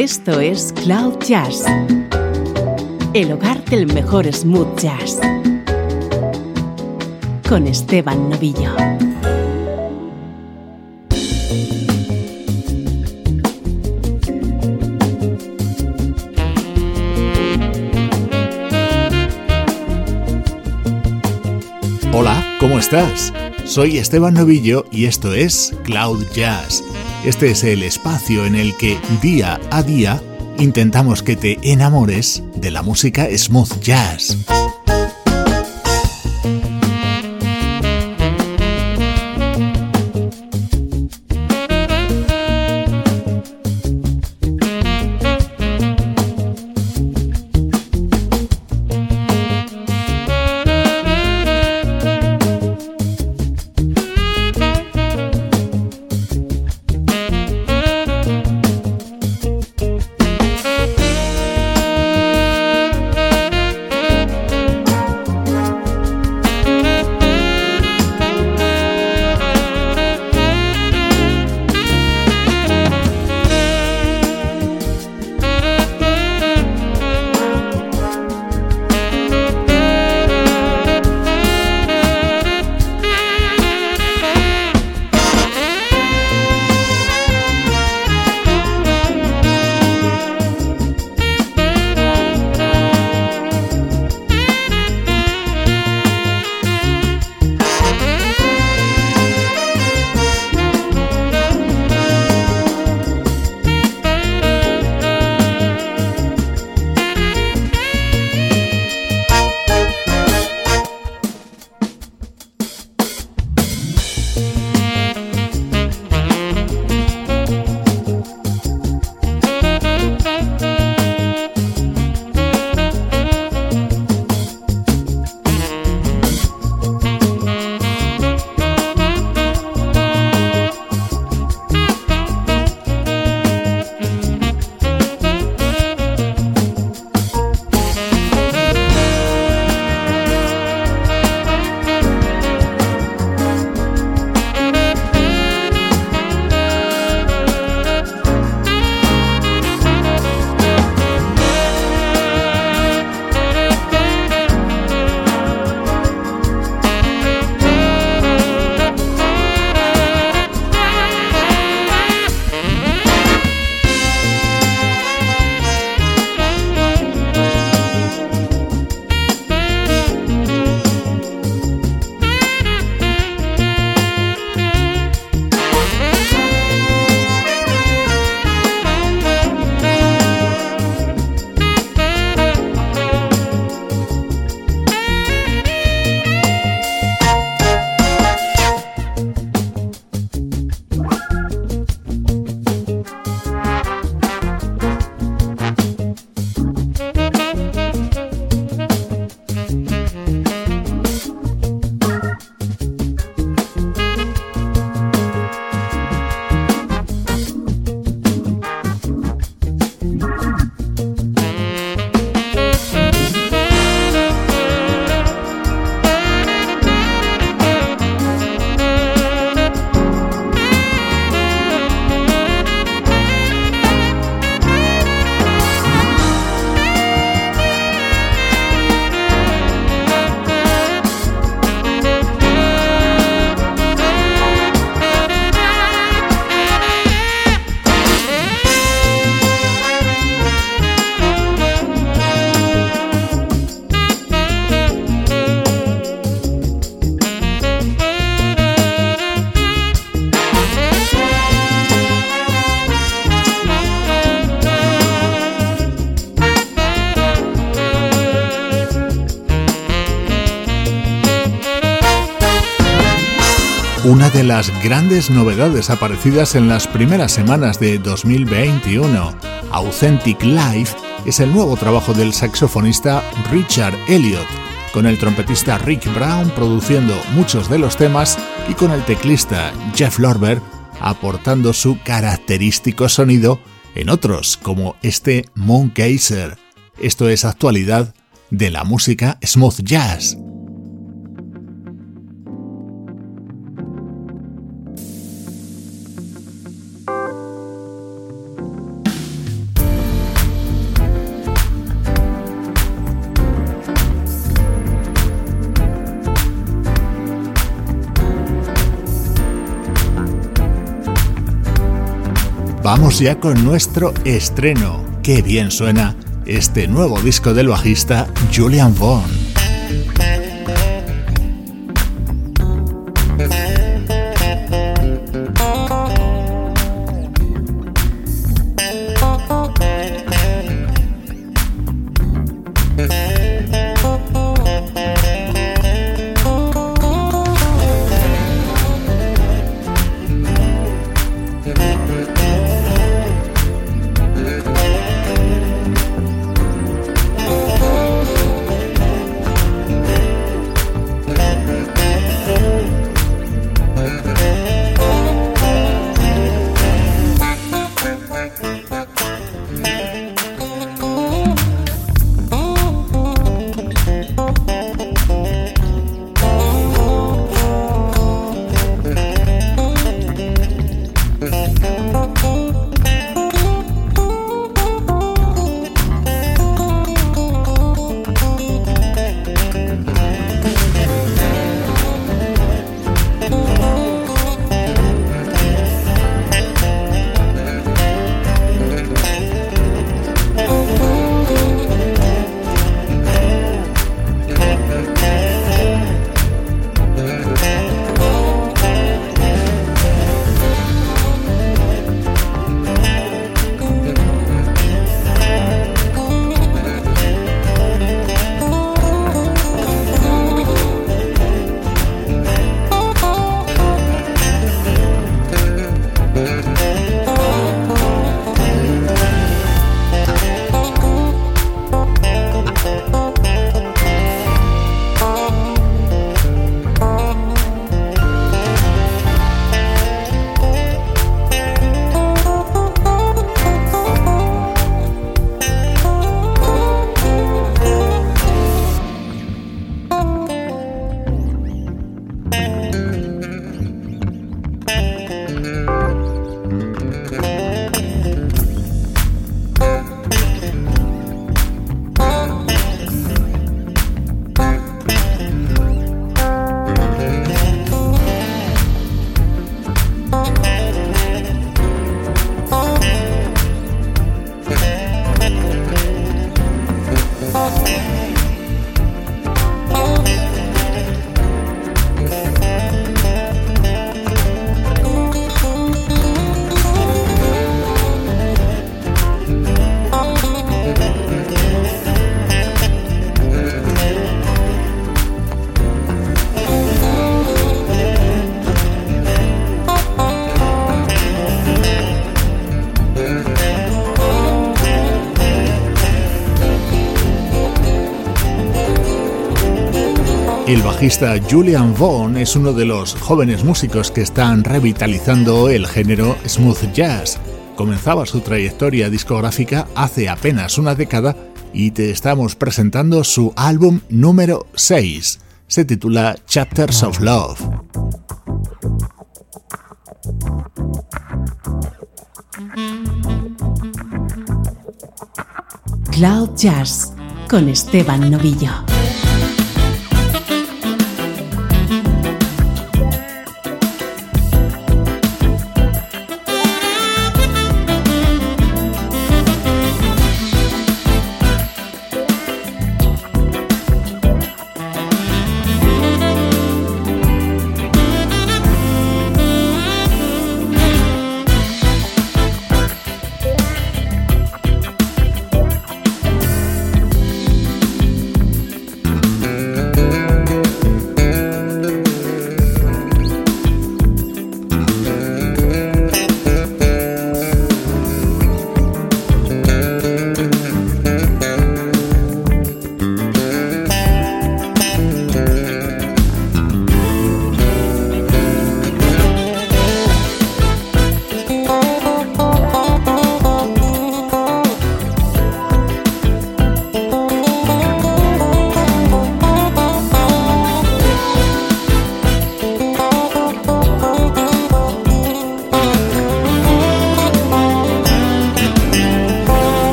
Esto es Cloud Jazz, el hogar del mejor smooth jazz, con Esteban Novillo. Hola, ¿cómo estás? Soy Esteban Novillo y esto es Cloud Jazz este es el espacio en el que día a día intentamos que te enamores de la música smooth jazz. Una de las grandes novedades aparecidas en las primeras semanas de 2021, Authentic Life, es el nuevo trabajo del saxofonista Richard Elliot, con el trompetista Rick Brown produciendo muchos de los temas y con el teclista Jeff Lorber aportando su característico sonido en otros, como este Moon Esto es actualidad de la música smooth jazz. Vamos ya con nuestro estreno. Qué bien suena este nuevo disco del bajista Julian Vaughn. Bajista Julian Vaughn es uno de los jóvenes músicos que están revitalizando el género smooth jazz. Comenzaba su trayectoria discográfica hace apenas una década y te estamos presentando su álbum número 6. Se titula Chapters of Love. Cloud Jazz con Esteban Novillo.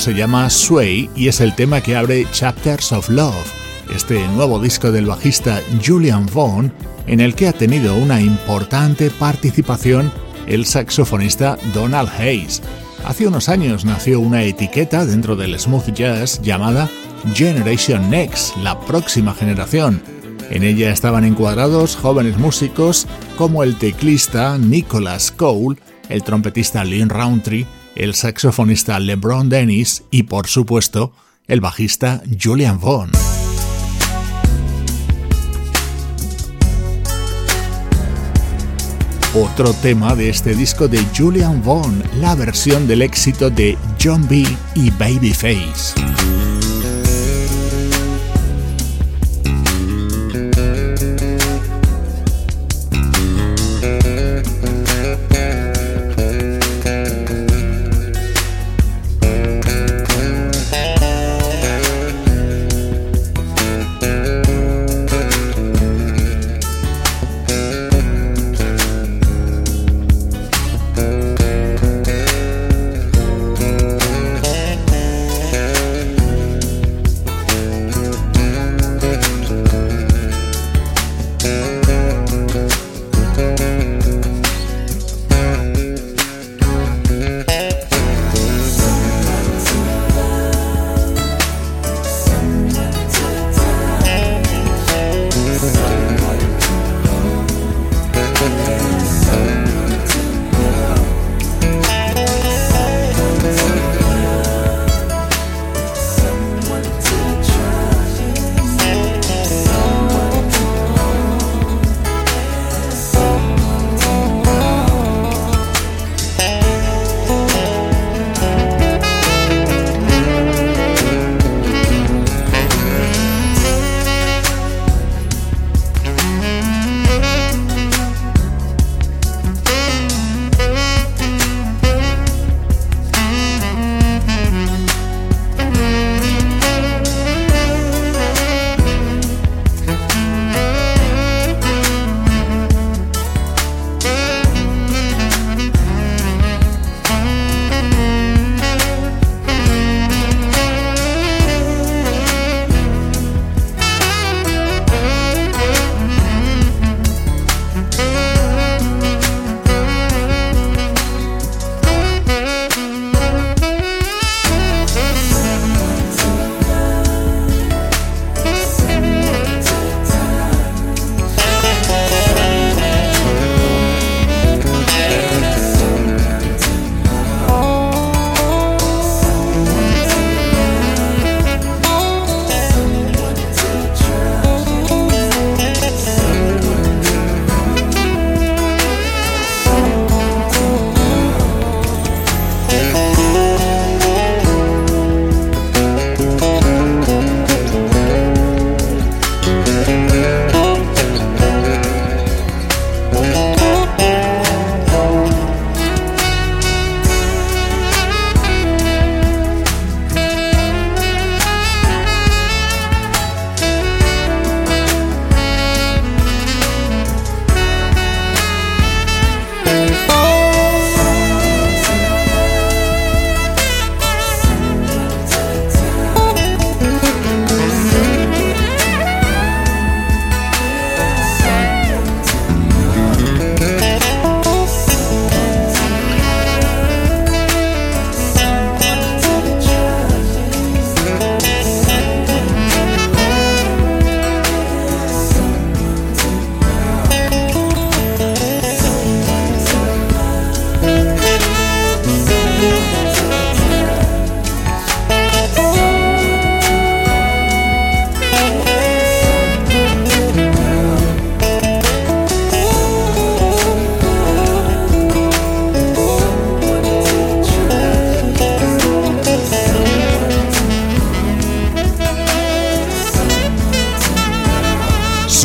Se llama Sway y es el tema que abre Chapters of Love, este nuevo disco del bajista Julian Vaughn, en el que ha tenido una importante participación el saxofonista Donald Hayes. Hace unos años nació una etiqueta dentro del smooth jazz llamada Generation Next, la próxima generación. En ella estaban encuadrados jóvenes músicos como el teclista Nicholas Cole, el trompetista Lynn Roundtree, el saxofonista LeBron Dennis y, por supuesto, el bajista Julian Vaughn. Otro tema de este disco de Julian Vaughn, la versión del éxito de John B. y Babyface.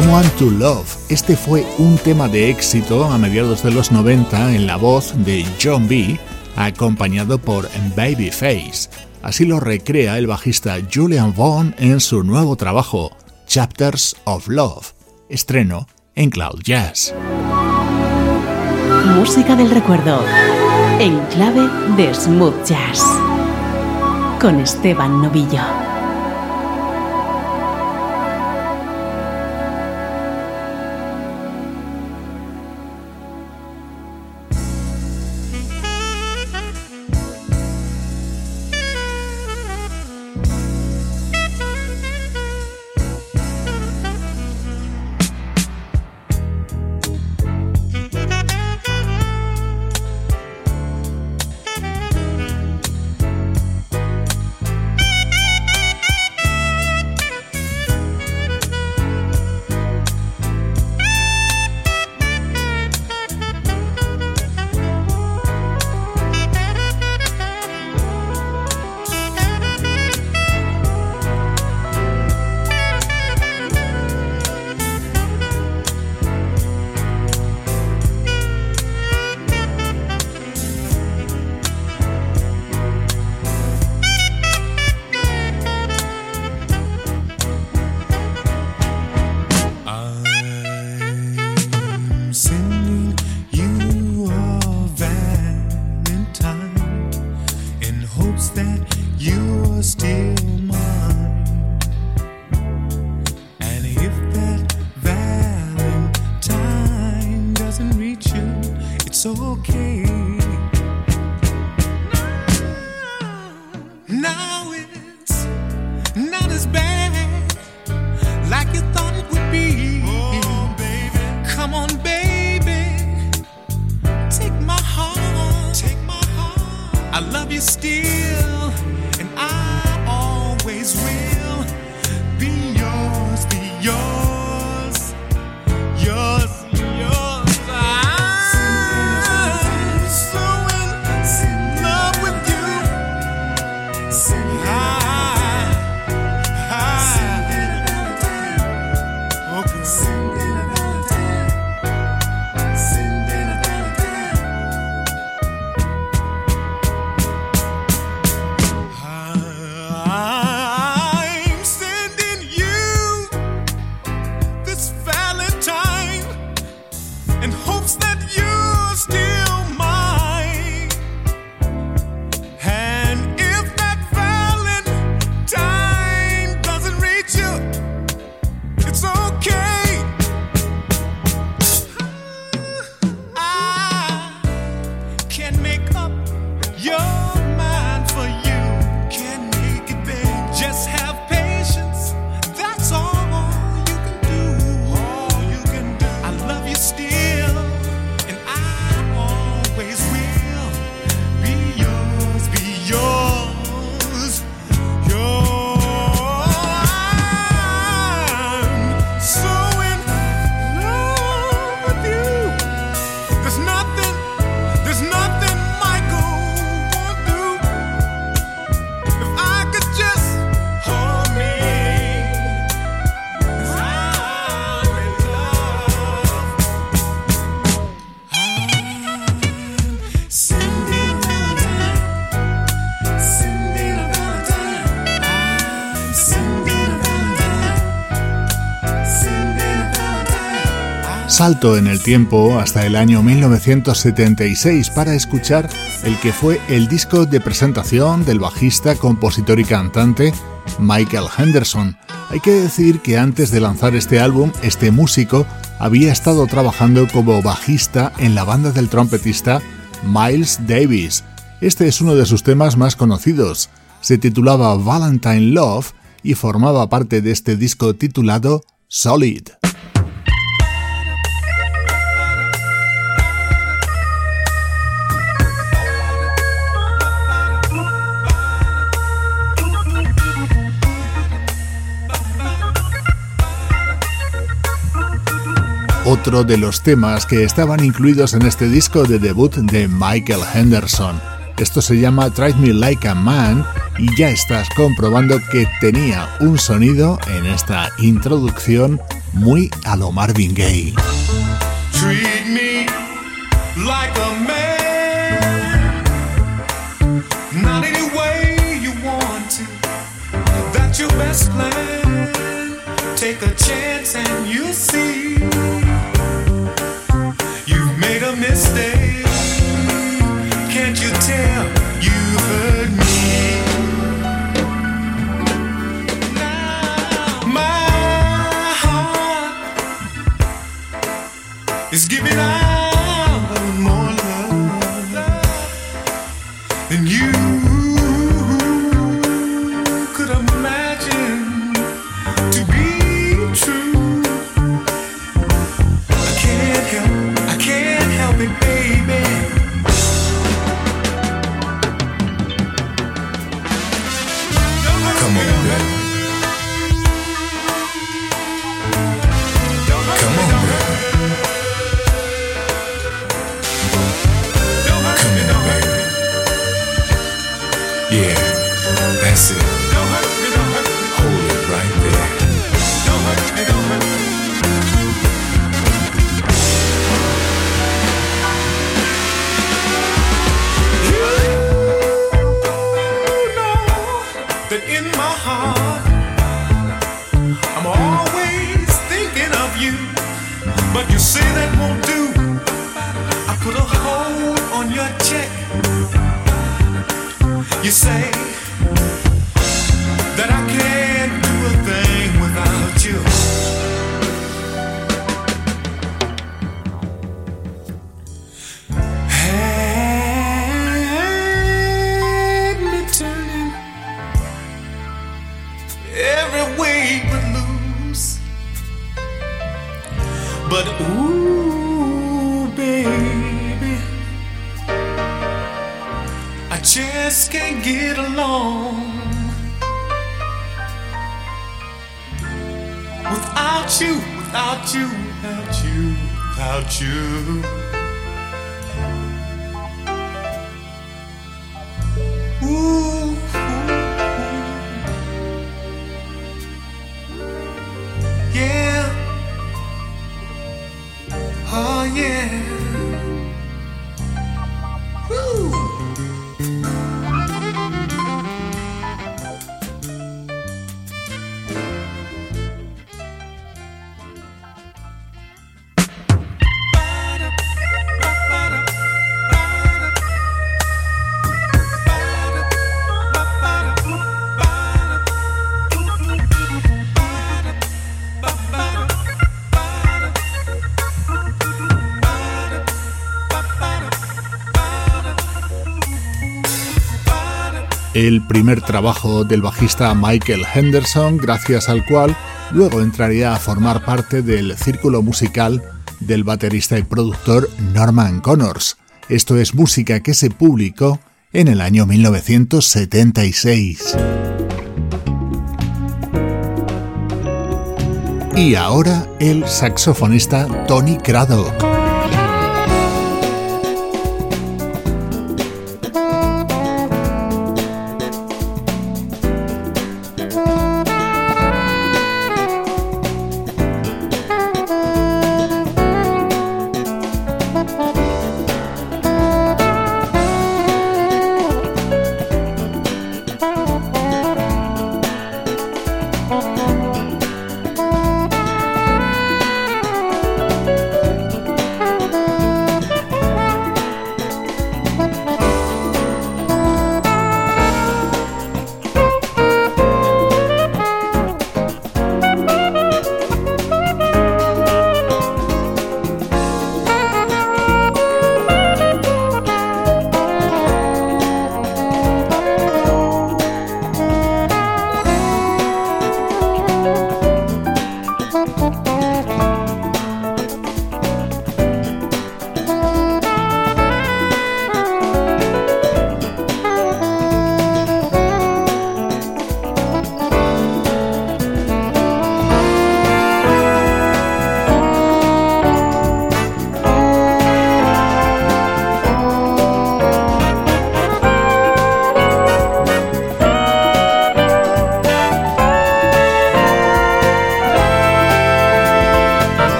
Someone to Love. Este fue un tema de éxito a mediados de los 90 en la voz de John B, acompañado por Babyface. Así lo recrea el bajista Julian Vaughn en su nuevo trabajo, Chapters of Love, estreno en Cloud Jazz. Música del recuerdo, en clave de smooth jazz. con Esteban Novillo. Salto en el tiempo hasta el año 1976 para escuchar el que fue el disco de presentación del bajista, compositor y cantante Michael Henderson. Hay que decir que antes de lanzar este álbum, este músico había estado trabajando como bajista en la banda del trompetista Miles Davis. Este es uno de sus temas más conocidos. Se titulaba Valentine Love y formaba parte de este disco titulado Solid. Otro de los temas que estaban incluidos en este disco de debut de Michael Henderson. Esto se llama Try Me Like a Man y ya estás comprobando que tenía un sonido en esta introducción muy a lo Marvin Gaye. you say? El primer trabajo del bajista Michael Henderson, gracias al cual luego entraría a formar parte del círculo musical del baterista y productor Norman Connors. Esto es música que se publicó en el año 1976. Y ahora el saxofonista Tony Craddock.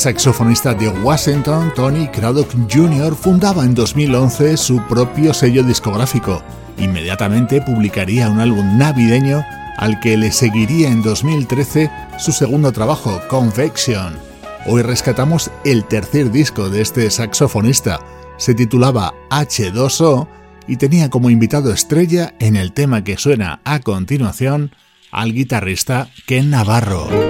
Saxofonista de Washington, Tony Craddock Jr., fundaba en 2011 su propio sello discográfico. Inmediatamente publicaría un álbum navideño al que le seguiría en 2013 su segundo trabajo, Convection. Hoy rescatamos el tercer disco de este saxofonista. Se titulaba H2O y tenía como invitado estrella en el tema que suena a continuación al guitarrista Ken Navarro.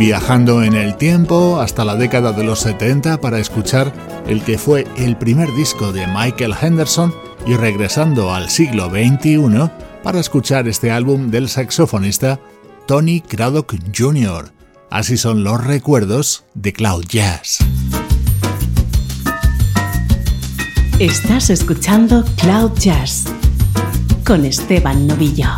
Viajando en el tiempo hasta la década de los 70 para escuchar el que fue el primer disco de Michael Henderson y regresando al siglo XXI para escuchar este álbum del saxofonista Tony Craddock Jr. Así son los recuerdos de Cloud Jazz. Estás escuchando Cloud Jazz con Esteban Novillo.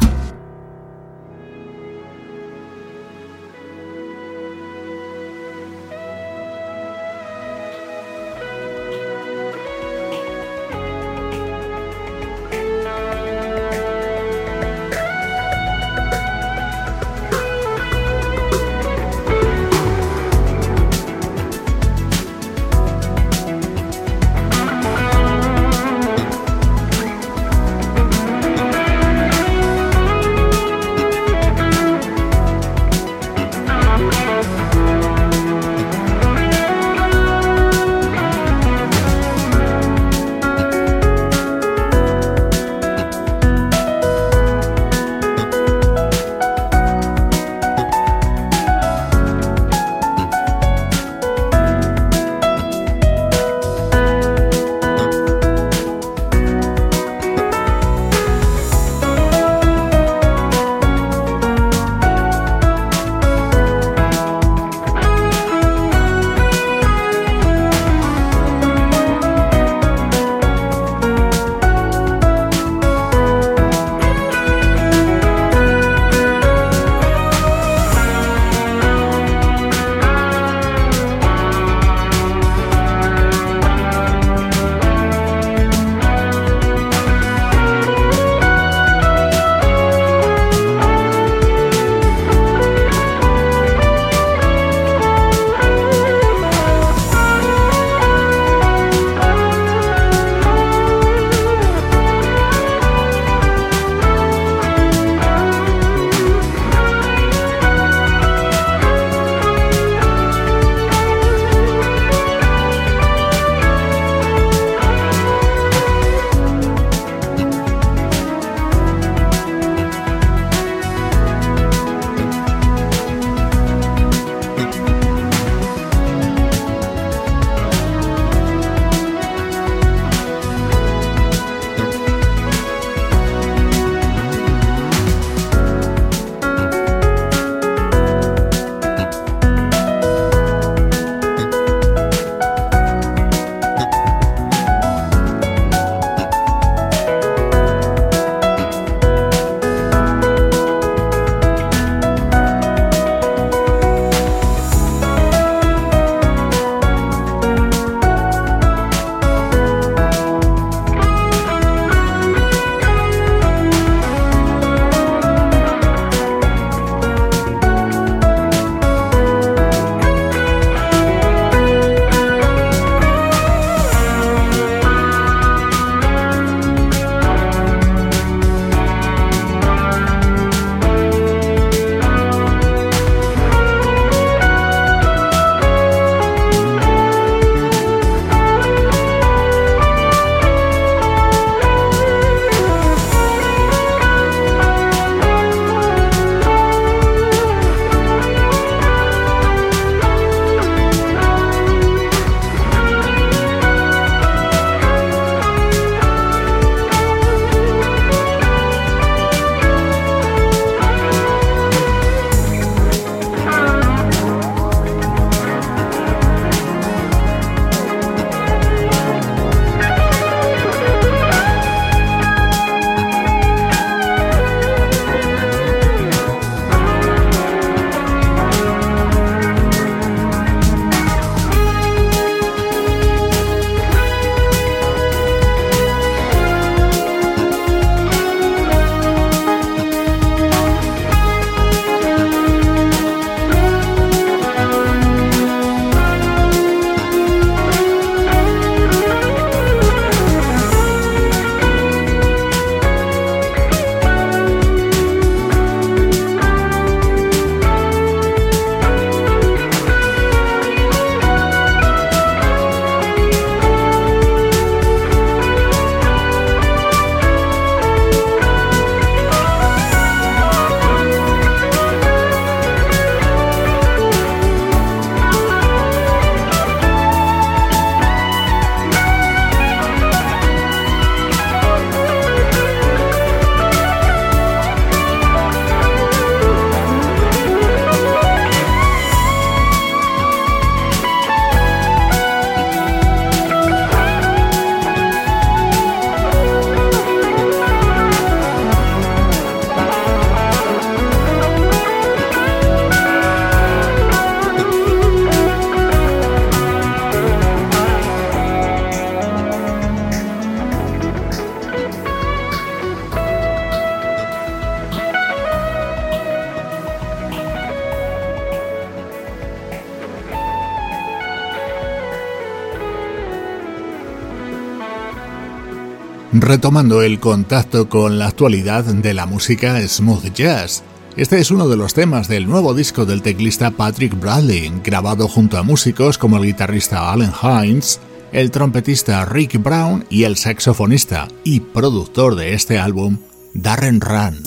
Retomando el contacto con la actualidad de la música smooth jazz. Este es uno de los temas del nuevo disco del teclista Patrick Bradley, grabado junto a músicos como el guitarrista Allen Hines, el trompetista Rick Brown y el saxofonista y productor de este álbum, Darren Run.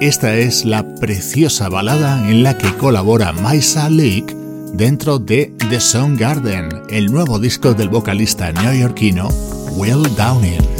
Esta es la preciosa balada en la que colabora Maisa Leak dentro de The Song Garden, el nuevo disco del vocalista neoyorquino Will Downing.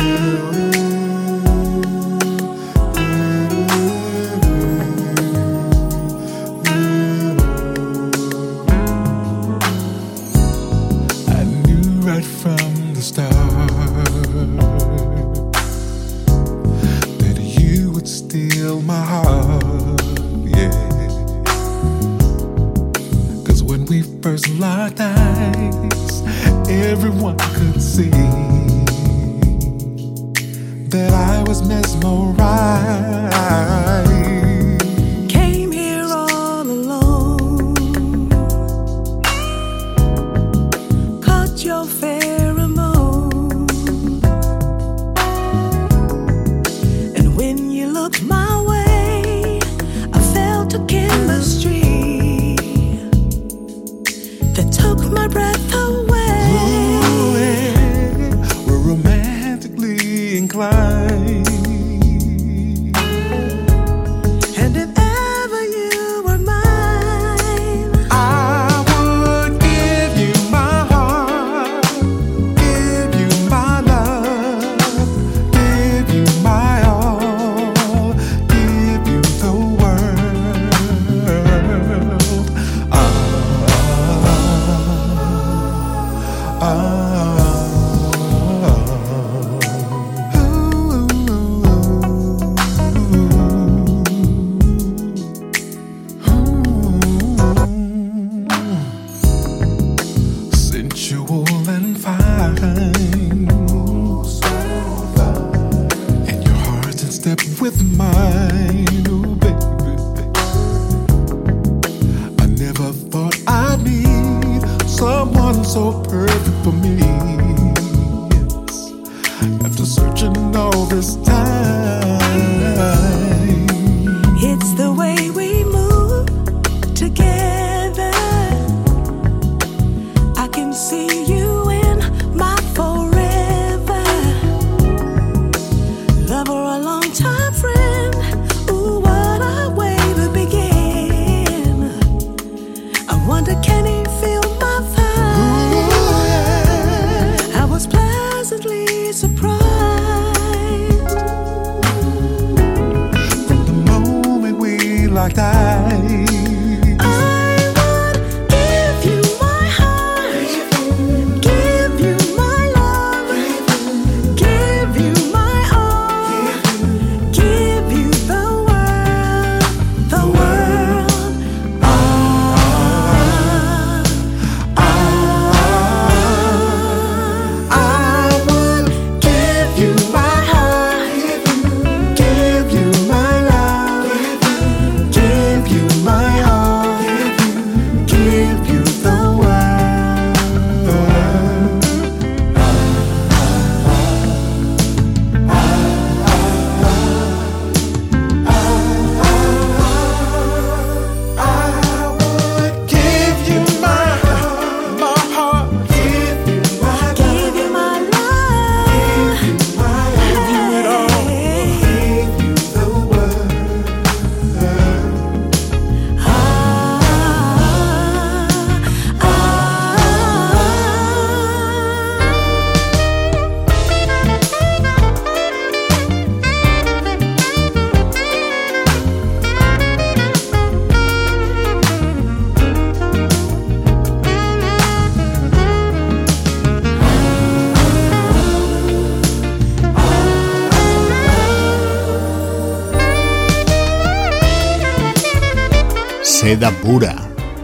like that.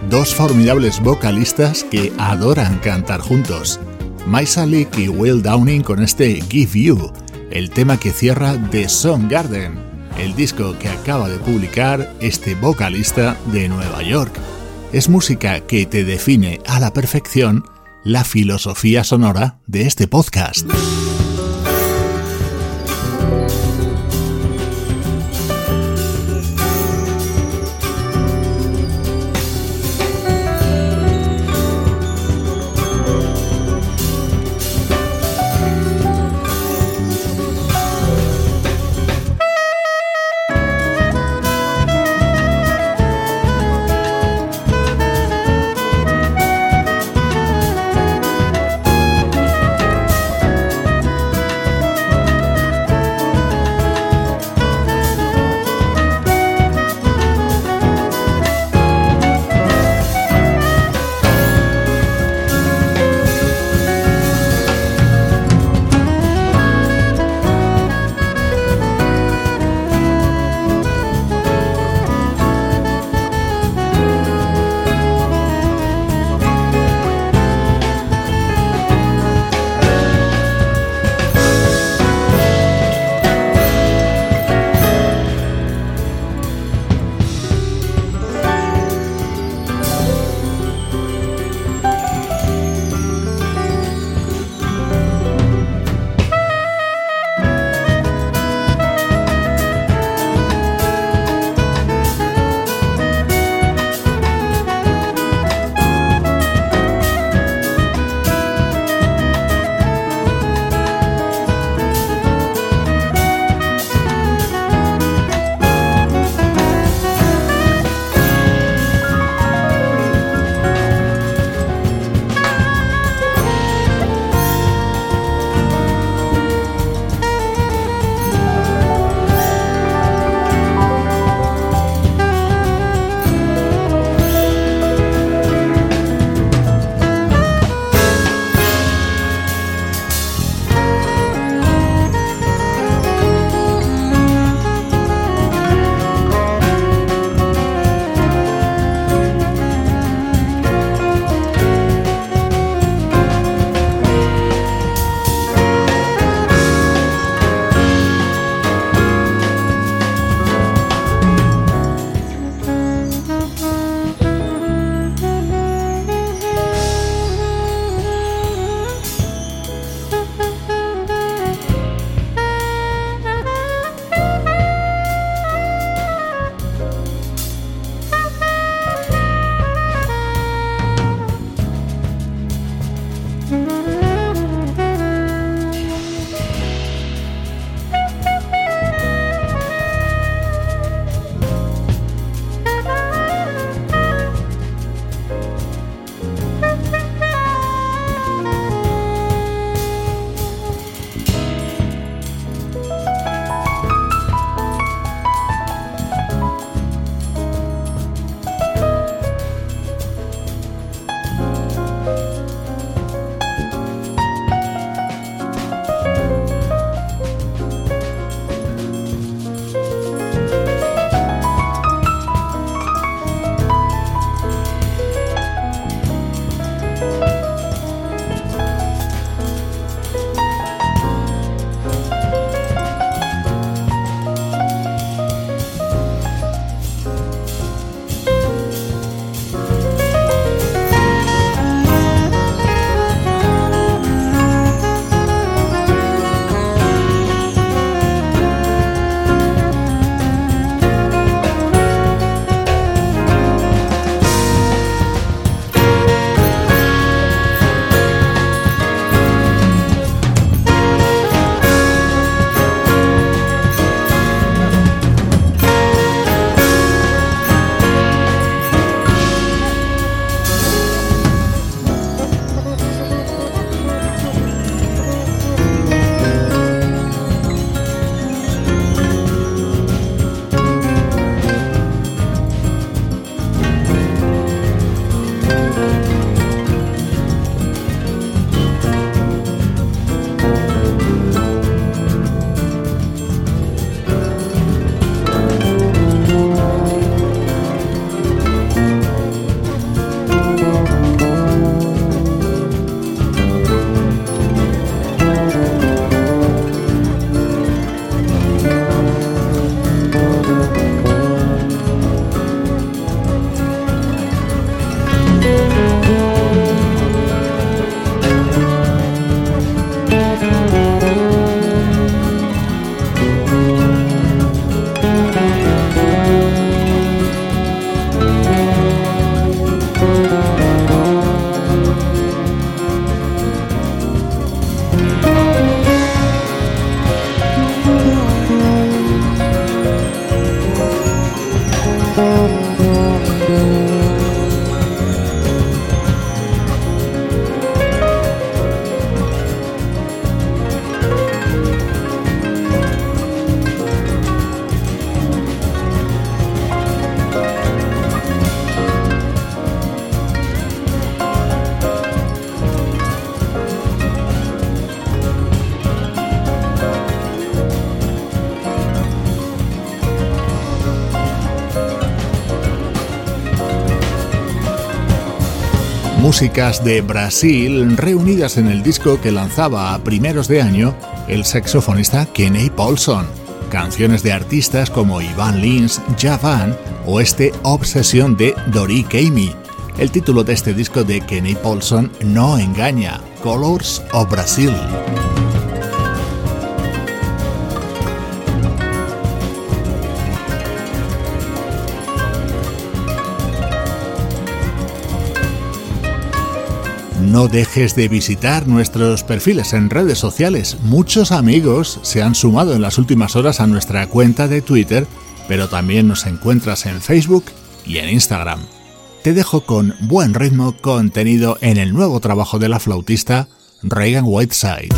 Dos formidables vocalistas que adoran cantar juntos. Maisa Leak y Will Downing con este Give You, el tema que cierra The Song Garden, el disco que acaba de publicar este vocalista de Nueva York. Es música que te define a la perfección la filosofía sonora de este podcast. Músicas de Brasil reunidas en el disco que lanzaba a primeros de año el saxofonista Kenny Paulson. Canciones de artistas como Ivan Lins, Javan o este Obsesión de Dori Keimi. El título de este disco de Kenny Paulson no engaña, Colors of Brasil. No dejes de visitar nuestros perfiles en redes sociales. Muchos amigos se han sumado en las últimas horas a nuestra cuenta de Twitter, pero también nos encuentras en Facebook y en Instagram. Te dejo con buen ritmo contenido en el nuevo trabajo de la flautista Reagan Whiteside.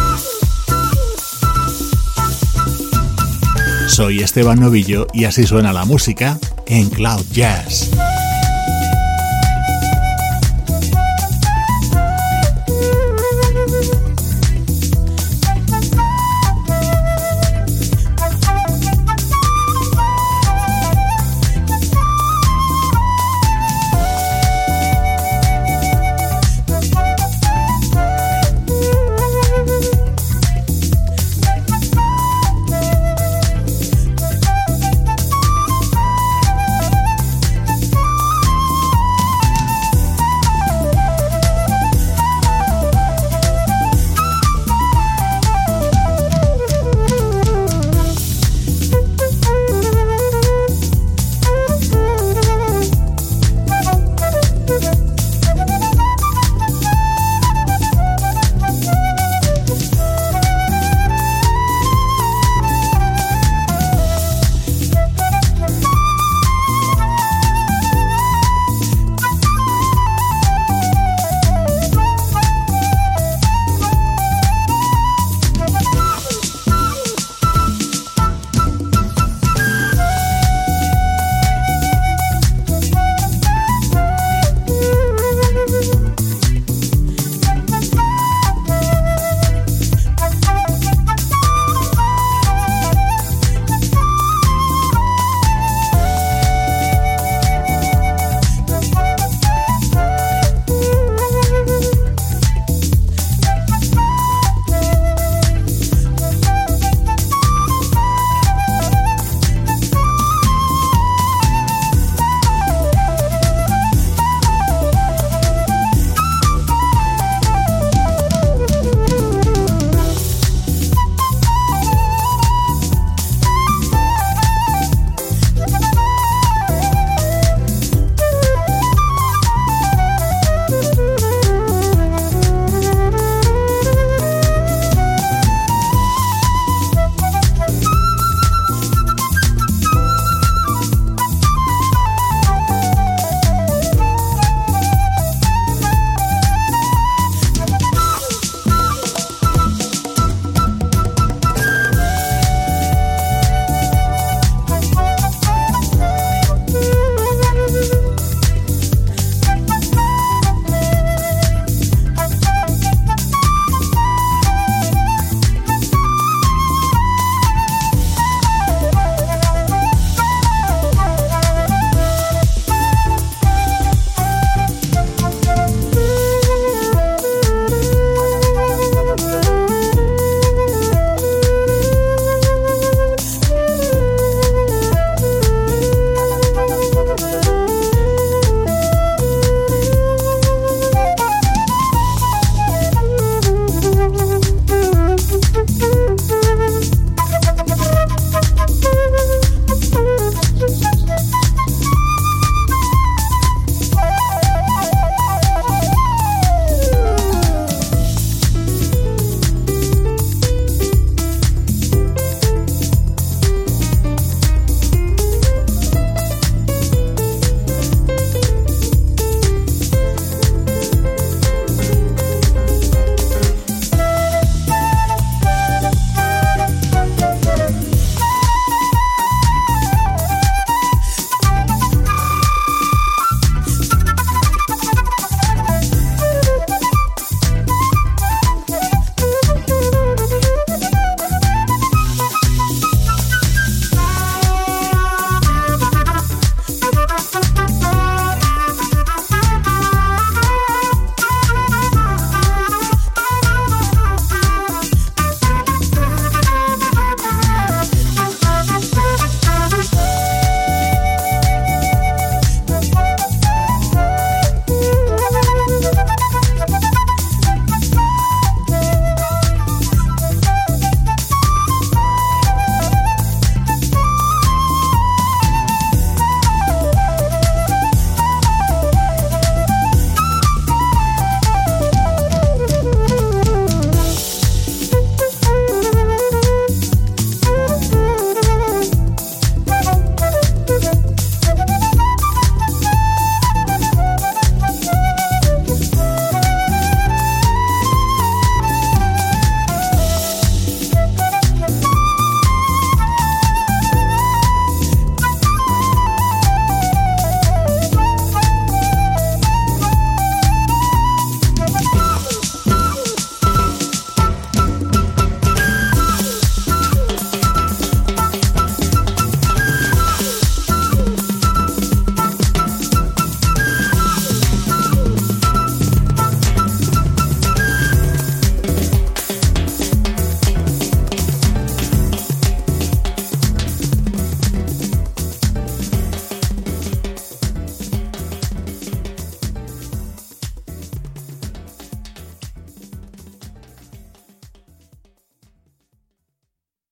Soy Esteban Novillo y así suena la música en Cloud Jazz.